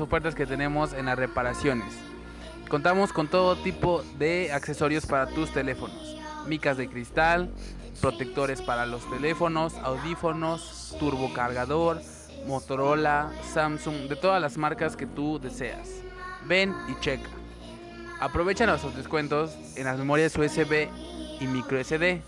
ofertas que tenemos en las reparaciones. Contamos con todo tipo de accesorios para tus teléfonos. Micas de cristal, protectores para los teléfonos, audífonos, turbocargador, Motorola, Samsung, de todas las marcas que tú deseas. Ven y checa. Aprovecha nuestros descuentos en las memorias USB y micro SD